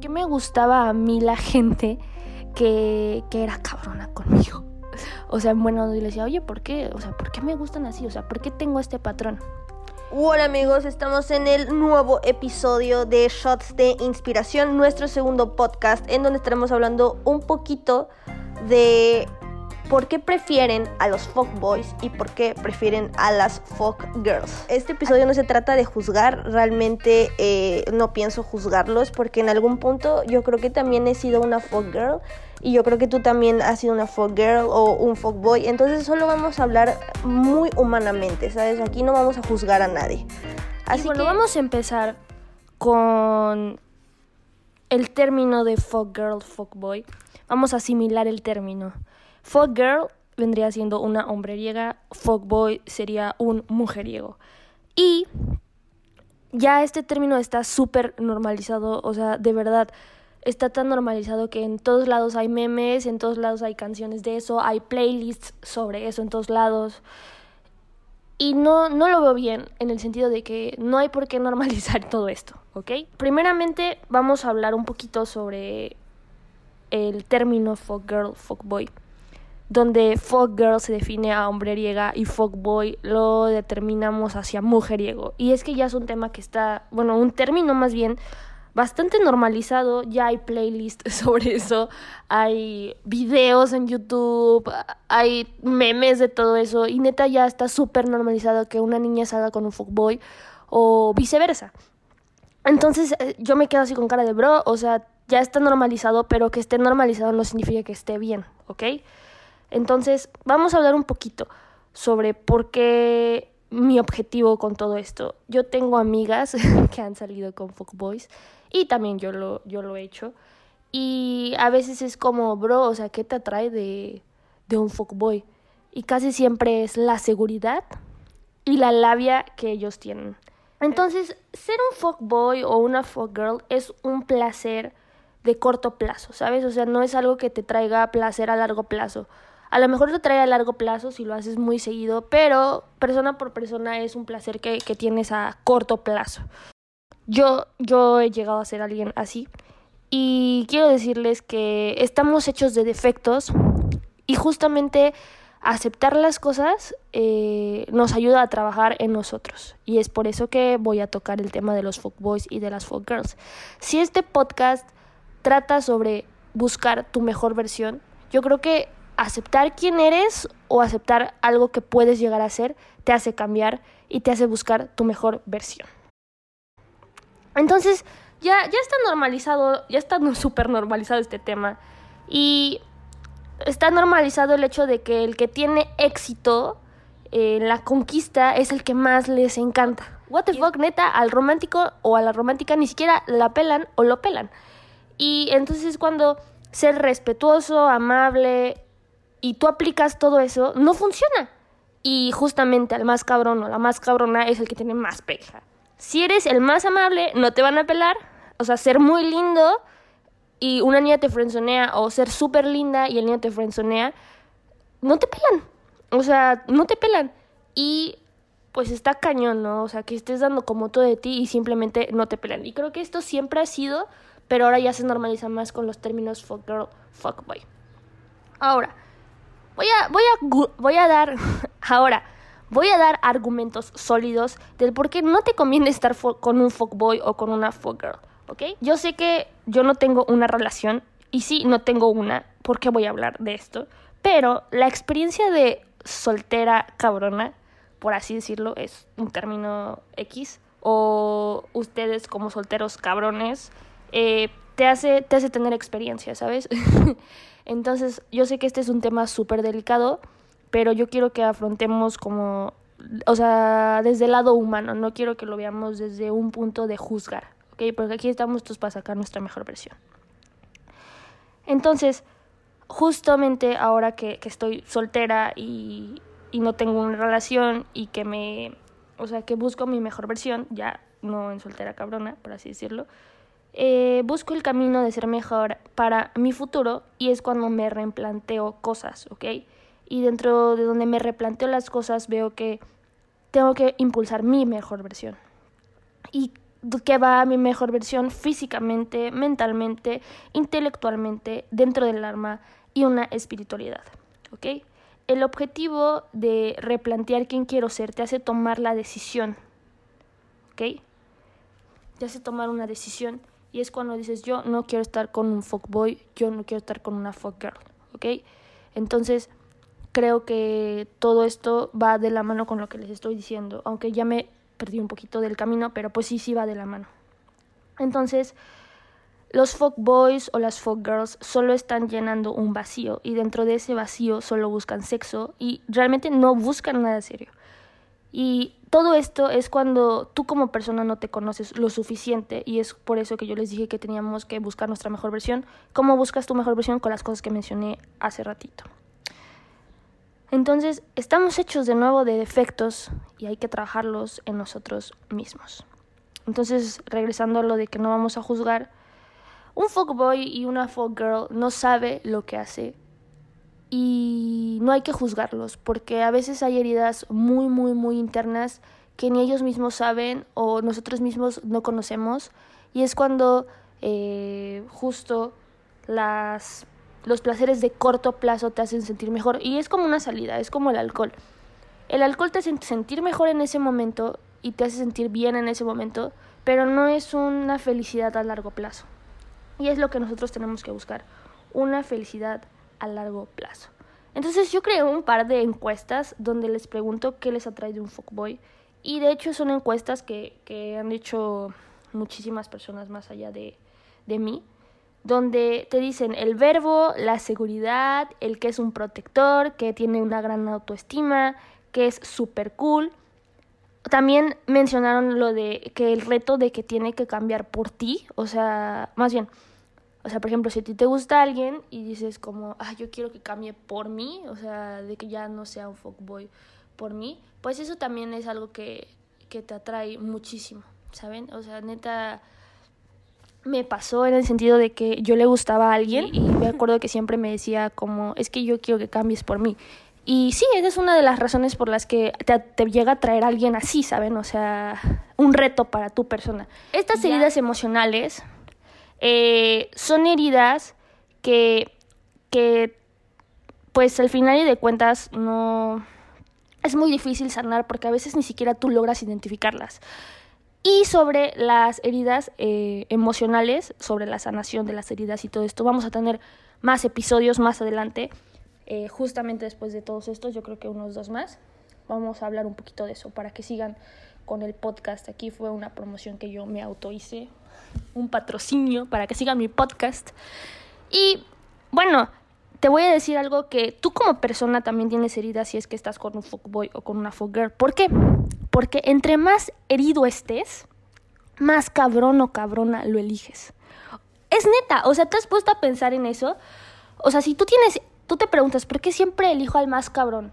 que me gustaba a mí la gente que, que era cabrona conmigo. O sea, bueno, yo le decía, oye, ¿por qué? O sea, ¿por qué me gustan así? O sea, ¿por qué tengo este patrón? Hola amigos, estamos en el nuevo episodio de Shots de Inspiración, nuestro segundo podcast, en donde estaremos hablando un poquito de por qué prefieren a los folk boys y por qué prefieren a las folk girls. Este episodio no se trata de juzgar, realmente eh, no pienso juzgarlos porque en algún punto yo creo que también he sido una folk girl y yo creo que tú también has sido una folk girl o un folk boy. Entonces solo vamos a hablar muy humanamente, ¿sabes? Aquí no vamos a juzgar a nadie. Así bueno, que vamos a empezar con el término de folk girl, folk boy. Vamos a asimilar el término. Folk girl vendría siendo una hombreriega, folk boy sería un mujeriego. Y ya este término está súper normalizado, o sea, de verdad, está tan normalizado que en todos lados hay memes, en todos lados hay canciones de eso, hay playlists sobre eso en todos lados. Y no, no lo veo bien en el sentido de que no hay por qué normalizar todo esto, ¿ok? Primeramente vamos a hablar un poquito sobre el término folk girl, folk boy donde folk girl se define a hombreriega y folk boy lo determinamos hacia mujeriego. Y es que ya es un tema que está, bueno, un término más bien bastante normalizado, ya hay playlists sobre eso, hay videos en YouTube, hay memes de todo eso y neta ya está súper normalizado que una niña salga con un boy o viceversa. Entonces eh, yo me quedo así con cara de bro, o sea, ya está normalizado, pero que esté normalizado no significa que esté bien, ¿ok? Entonces, vamos a hablar un poquito sobre por qué mi objetivo con todo esto. Yo tengo amigas que han salido con boys y también yo lo, yo lo he hecho. Y a veces es como, bro, o sea, ¿qué te atrae de, de un boy? Y casi siempre es la seguridad y la labia que ellos tienen. Entonces, ser un boy o una girl es un placer de corto plazo, ¿sabes? O sea, no es algo que te traiga placer a largo plazo. A lo mejor te trae a largo plazo si lo haces muy seguido, pero persona por persona es un placer que, tienes a corto plazo. Yo, yo he llegado a ser alguien así y quiero decirles que estamos hechos de defectos y justamente aceptar las cosas eh, nos ayuda a trabajar en nosotros. Y es por eso que voy a tocar el tema de los folk boys y de las folk girls. Si este podcast trata sobre buscar tu mejor versión, yo creo que aceptar quién eres o aceptar algo que puedes llegar a ser te hace cambiar y te hace buscar tu mejor versión. Entonces, ya, ya está normalizado, ya está súper normalizado este tema. Y está normalizado el hecho de que el que tiene éxito en la conquista es el que más les encanta. What the fuck, neta, al romántico o a la romántica ni siquiera la pelan o lo pelan. Y entonces cuando ser respetuoso, amable, y tú aplicas todo eso, no funciona. Y justamente al más cabrón o la más cabrona es el que tiene más peja. Si eres el más amable, no te van a pelar. O sea, ser muy lindo y una niña te frenzonea o ser súper linda y el niño te frenzonea, no te pelan. O sea, no te pelan. Y pues está cañón, ¿no? O sea, que estés dando como todo de ti y simplemente no te pelan. Y creo que esto siempre ha sido, pero ahora ya se normaliza más con los términos fuck girl, fuck boy. Ahora, Voy a, voy a, voy a dar, ahora, voy a dar argumentos sólidos del por qué no te conviene estar con un fuckboy o con una fuckgirl, ¿ok? Yo sé que yo no tengo una relación, y sí, no tengo una, ¿por qué voy a hablar de esto? Pero la experiencia de soltera cabrona, por así decirlo, es un término X, o ustedes como solteros cabrones, eh, te, hace, te hace tener experiencia, ¿sabes? Entonces, yo sé que este es un tema súper delicado, pero yo quiero que afrontemos como, o sea, desde el lado humano, no quiero que lo veamos desde un punto de juzgar, ¿ok? Porque aquí estamos todos para sacar nuestra mejor versión. Entonces, justamente ahora que, estoy soltera y, y no tengo una relación y que me, o sea, que busco mi mejor versión, ya no en soltera cabrona, por así decirlo, eh, busco el camino de ser mejor para mi futuro y es cuando me replanteo cosas, ¿ok? Y dentro de donde me replanteo las cosas veo que tengo que impulsar mi mejor versión. Y que va a mi mejor versión físicamente, mentalmente, intelectualmente, dentro del alma y una espiritualidad. ¿Ok? El objetivo de replantear quién quiero ser te hace tomar la decisión. ¿Ok? Te hace tomar una decisión y es cuando dices yo no quiero estar con un fuckboy, yo no quiero estar con una fuckgirl. ¿Ok? Entonces, creo que todo esto va de la mano con lo que les estoy diciendo, aunque ya me perdí un poquito del camino, pero pues sí, sí va de la mano. Entonces, los folk boys o las folk girls solo están llenando un vacío y dentro de ese vacío solo buscan sexo y realmente no buscan nada serio. Y todo esto es cuando tú como persona no te conoces lo suficiente y es por eso que yo les dije que teníamos que buscar nuestra mejor versión. ¿Cómo buscas tu mejor versión? Con las cosas que mencioné hace ratito. Entonces, estamos hechos de nuevo de defectos y hay que trabajarlos en nosotros mismos. Entonces, regresando a lo de que no vamos a juzgar, un fuckboy y una girl no sabe lo que hace y no hay que juzgarlos porque a veces hay heridas muy, muy, muy internas que ni ellos mismos saben o nosotros mismos no conocemos y es cuando eh, justo las los placeres de corto plazo te hacen sentir mejor y es como una salida, es como el alcohol. El alcohol te hace sentir mejor en ese momento y te hace sentir bien en ese momento, pero no es una felicidad a largo plazo. Y es lo que nosotros tenemos que buscar, una felicidad a largo plazo. Entonces yo creé un par de encuestas donde les pregunto qué les atrae de un fuckboy y de hecho son encuestas que, que han hecho muchísimas personas más allá de, de mí donde te dicen el verbo, la seguridad, el que es un protector, que tiene una gran autoestima, que es súper cool. También mencionaron lo de que el reto de que tiene que cambiar por ti, o sea, más bien, o sea, por ejemplo, si a ti te gusta alguien y dices como, ah, yo quiero que cambie por mí, o sea, de que ya no sea un fuckboy por mí, pues eso también es algo que, que te atrae muchísimo, ¿saben? O sea, neta, me pasó en el sentido de que yo le gustaba a alguien y me acuerdo que siempre me decía como, es que yo quiero que cambies por mí. Y sí, esa es una de las razones por las que te, llega a traer a alguien así, ¿saben? O sea, un reto para tu persona. Estas heridas emocionales eh, son heridas que, que, pues al final de cuentas, no... Es muy difícil sanar porque a veces ni siquiera tú logras identificarlas y sobre las heridas eh, emocionales, sobre la sanación de las heridas y todo esto. Vamos a tener más episodios más adelante, eh, justamente después de todos estos, yo creo que unos dos más. Vamos a hablar un poquito de eso para que sigan con el podcast. Aquí fue una promoción que yo me auto hice, un patrocinio para que sigan mi podcast. Y bueno, te voy a decir algo que tú como persona también tienes heridas si es que estás con un fuckboy o con una fuckgirl. ¿Por qué? Porque entre más herido estés, más cabrón o cabrona lo eliges. Es neta, o sea, ¿te has puesto a pensar en eso? O sea, si tú tienes, tú te preguntas, ¿por qué siempre elijo al más cabrón?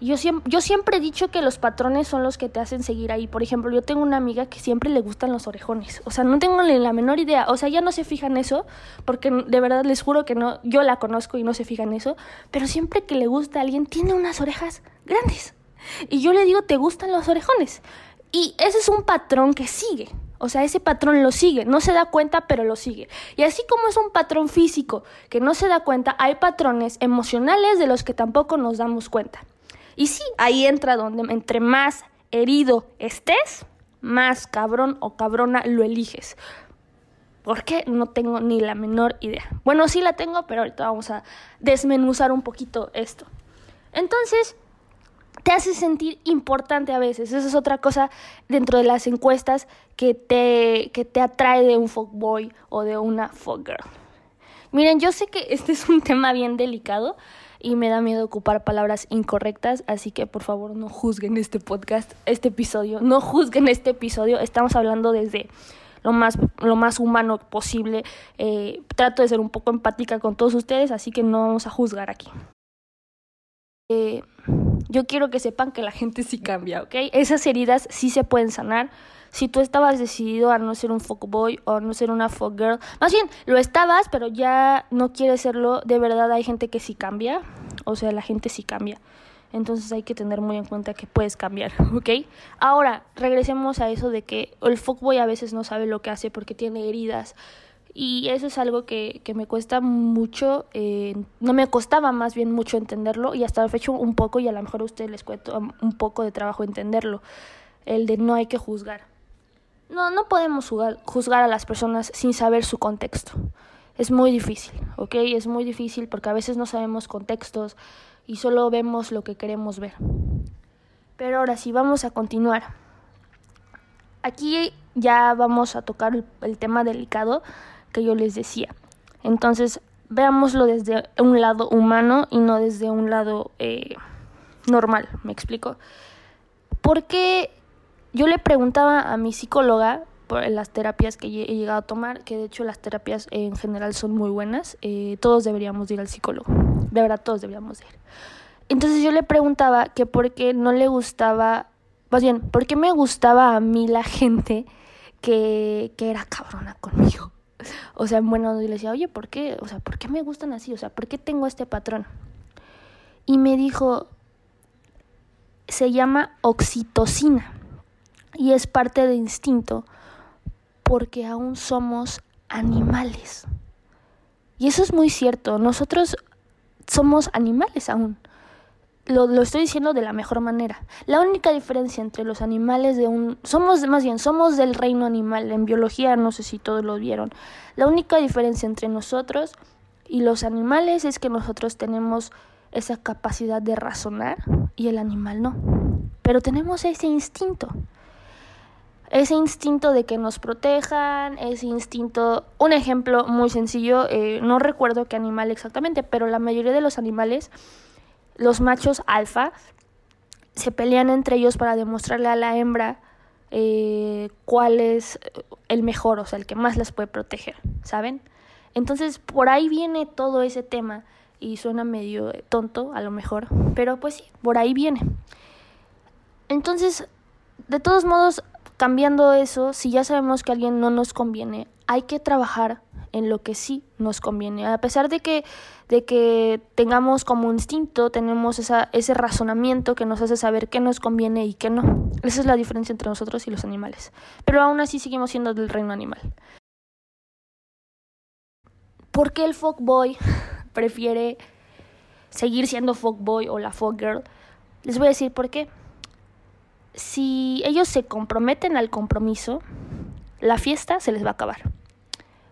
Yo siempre, yo siempre he dicho que los patrones son los que te hacen seguir ahí. Por ejemplo, yo tengo una amiga que siempre le gustan los orejones. O sea, no tengo ni la menor idea. O sea, ya no se fijan eso, porque de verdad les juro que no, yo la conozco y no se fijan eso. Pero siempre que le gusta a alguien, tiene unas orejas grandes. Y yo le digo, ¿te gustan los orejones? Y ese es un patrón que sigue. O sea, ese patrón lo sigue, no se da cuenta, pero lo sigue. Y así como es un patrón físico que no se da cuenta, hay patrones emocionales de los que tampoco nos damos cuenta. Y sí, ahí entra donde entre más herido estés, más cabrón o cabrona lo eliges. ¿Por qué? No tengo ni la menor idea. Bueno, sí la tengo, pero ahorita vamos a desmenuzar un poquito esto. Entonces, te hace sentir importante a veces. Esa es otra cosa dentro de las encuestas que te, que te atrae de un fuckboy o de una fuckgirl. Miren, yo sé que este es un tema bien delicado, y me da miedo ocupar palabras incorrectas, así que por favor no juzguen este podcast, este episodio, no juzguen este episodio, estamos hablando desde lo más, lo más humano posible, eh, trato de ser un poco empática con todos ustedes, así que no vamos a juzgar aquí. Eh, yo quiero que sepan que la gente sí cambia, ¿ok? Esas heridas sí se pueden sanar si tú estabas decidido a no ser un fuckboy o no ser una girl, más bien lo estabas, pero ya no quieres serlo, de verdad hay gente que sí cambia, o sea, la gente sí cambia. Entonces hay que tener muy en cuenta que puedes cambiar, ¿ok? Ahora, regresemos a eso de que el fuckboy a veces no sabe lo que hace porque tiene heridas. Y eso es algo que, que me cuesta mucho, eh, no me costaba más bien mucho entenderlo y hasta la fecha un poco y a lo mejor a ustedes les cuento un poco de trabajo entenderlo, el de no hay que juzgar. No, no podemos juzgar, a las personas sin saber su contexto. Es muy difícil, ¿ok? Es muy difícil porque a veces no sabemos contextos y solo vemos lo que queremos ver. Pero ahora sí, vamos a continuar. Aquí ya vamos a tocar el, el tema delicado que yo les decía. Entonces, veámoslo desde un lado humano y no desde un lado eh, normal, ¿me explico? Porque yo le preguntaba a mi psicóloga por las terapias que he llegado a tomar, que de hecho las terapias en general son muy buenas, eh, todos deberíamos ir al psicólogo, de verdad todos deberíamos ir. Entonces yo le preguntaba que por qué no le gustaba, más bien, por qué me gustaba a mí la gente que, que era cabrona conmigo. O sea, bueno, le decía, oye, ¿por qué? O sea, ¿por qué me gustan así? O sea, ¿por qué tengo este patrón? Y me dijo, se llama oxitocina y es parte de instinto porque aún somos animales. Y eso es muy cierto, nosotros somos animales aún lo, lo, estoy diciendo de la mejor manera. La única diferencia entre los animales de un... Somos, más bien, somos del reino animal. En biología, no sé si todos lo vieron. La única diferencia entre nosotros y los animales es que nosotros tenemos esa capacidad de razonar y el animal no. Pero tenemos ese instinto. Ese instinto de que nos protejan, ese instinto... Un ejemplo muy sencillo, eh, no recuerdo qué animal exactamente, pero la mayoría de los animales los machos alfa se pelean entre ellos para demostrarle a la hembra eh, cuál es el mejor, o sea, el que más las puede proteger, ¿saben? Entonces, por ahí viene todo ese tema y suena medio tonto a lo mejor, pero pues sí, por ahí viene. Entonces, de todos modos, cambiando eso, si ya sabemos que alguien no nos conviene, hay que trabajar en lo que sí nos conviene. A pesar de que, de que tengamos como instinto, tenemos ese razonamiento que nos hace saber qué nos conviene y qué no. Esa es la diferencia entre nosotros y los animales. Pero aún así seguimos siendo del reino animal. ¿Por qué el fuckboy prefiere seguir siendo fuckboy o la fuckgirl? Les voy a decir por qué. Si ellos se comprometen al compromiso, la fiesta se les va a acabar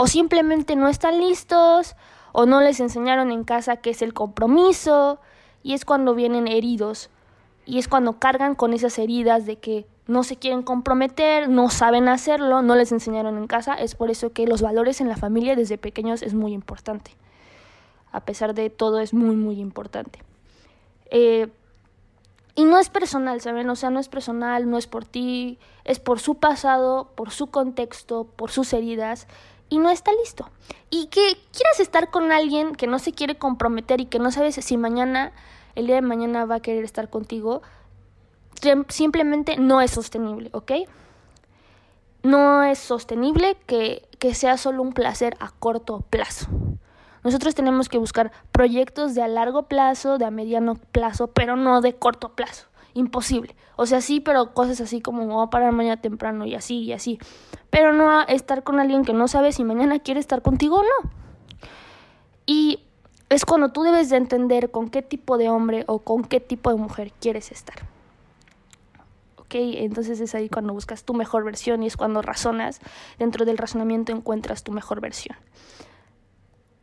o simplemente no están listos o no les enseñaron en casa qué es el compromiso y es cuando vienen heridos y es cuando cargan con esas heridas de que no se quieren comprometer, no saben hacerlo, no les enseñaron en casa. Es por eso que los valores en la familia desde pequeños es muy importante. A pesar de todo es muy, muy importante. Eh, y no es personal, ¿saben? O sea, no es personal, no es por ti, es por su pasado, por su contexto, por sus heridas y no está listo. Y que quieras estar con alguien que no se quiere comprometer y que no sabes si mañana, el día de mañana va a querer estar contigo, simplemente no es sostenible, ¿ok? No es sostenible que, que sea solo un placer a corto plazo. Nosotros tenemos que buscar proyectos de a largo plazo, de a mediano plazo, pero no de corto plazo imposible. O sea, sí, pero cosas así como voy a parar mañana temprano y así y así. Pero no estar con alguien que no sabe si mañana quiere estar contigo o no. Y es cuando tú debes de entender con qué tipo de hombre o con qué tipo de mujer quieres estar. ¿Ok? Entonces es ahí cuando buscas tu mejor versión y es cuando razonas. Dentro del razonamiento encuentras tu mejor versión.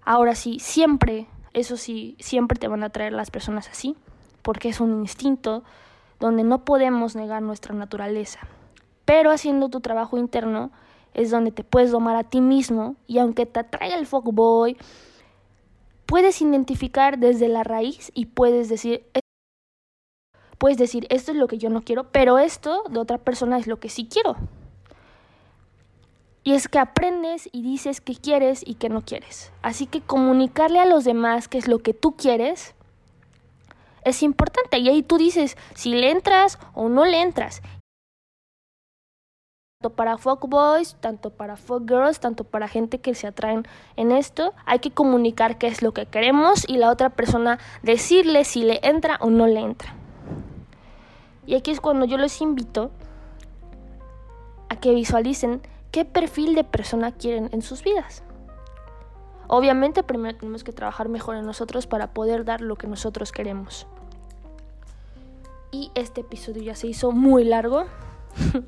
Ahora sí, siempre, eso sí, siempre te van a traer las personas así, porque es un instinto, donde no podemos negar nuestra naturaleza. Pero haciendo tu trabajo interno es donde te puedes domar a ti mismo y aunque te atraiga el fuckboy, puedes identificar desde la raíz y puedes decir, puedes decir, esto es lo que yo no quiero, pero esto de otra persona es lo que sí quiero. Y es que aprendes y dices qué quieres y qué no quieres. Así que comunicarle a los demás qué es lo que tú quieres es importante. Y ahí tú dices si le entras o no le entras. tanto para folk boys, tanto para folk girls, tanto para gente que se atraen en esto. Hay que comunicar qué es lo que queremos y la otra persona decirle si le entra o no le entra. Y aquí es cuando yo les invito a que visualicen qué perfil de persona quieren en sus vidas. Obviamente primero tenemos que trabajar mejor en nosotros para poder dar lo que nosotros queremos. Y este episodio ya se hizo muy largo.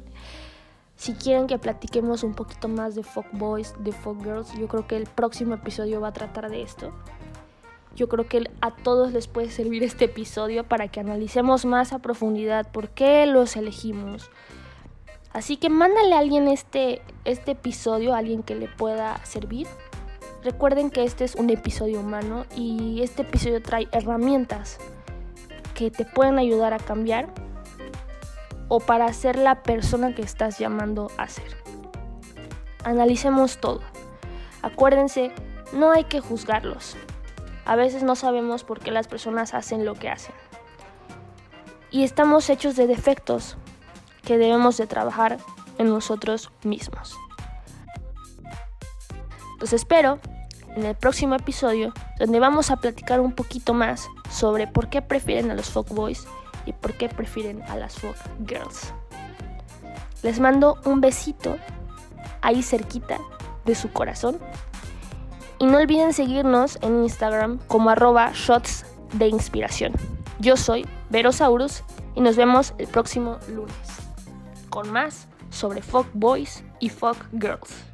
si quieren que platiquemos un poquito más de folk boys, de folk girls, yo creo que el próximo episodio va a tratar de esto. Yo creo que a todos les puede servir este episodio para que analicemos más a profundidad por qué los elegimos. Así que mándale a alguien este, este episodio, a alguien que le pueda servir. Recuerden que este es un episodio humano y este episodio trae herramientas que te pueden ayudar a cambiar o para ser la persona que estás llamando a ser. Analicemos todo. Acuérdense, no hay que juzgarlos. A veces no sabemos por qué las personas hacen lo que hacen. Y estamos hechos de defectos que debemos de trabajar en nosotros mismos. Los espero en el próximo episodio donde vamos a platicar un poquito más sobre por qué prefieren a los folk boys y por qué prefieren a las folk girls. Les mando un besito ahí cerquita de su corazón y no olviden seguirnos en Instagram como arroba shots de inspiración. Yo soy Verosaurus y nos vemos el próximo lunes con más sobre folk boys y folk girls.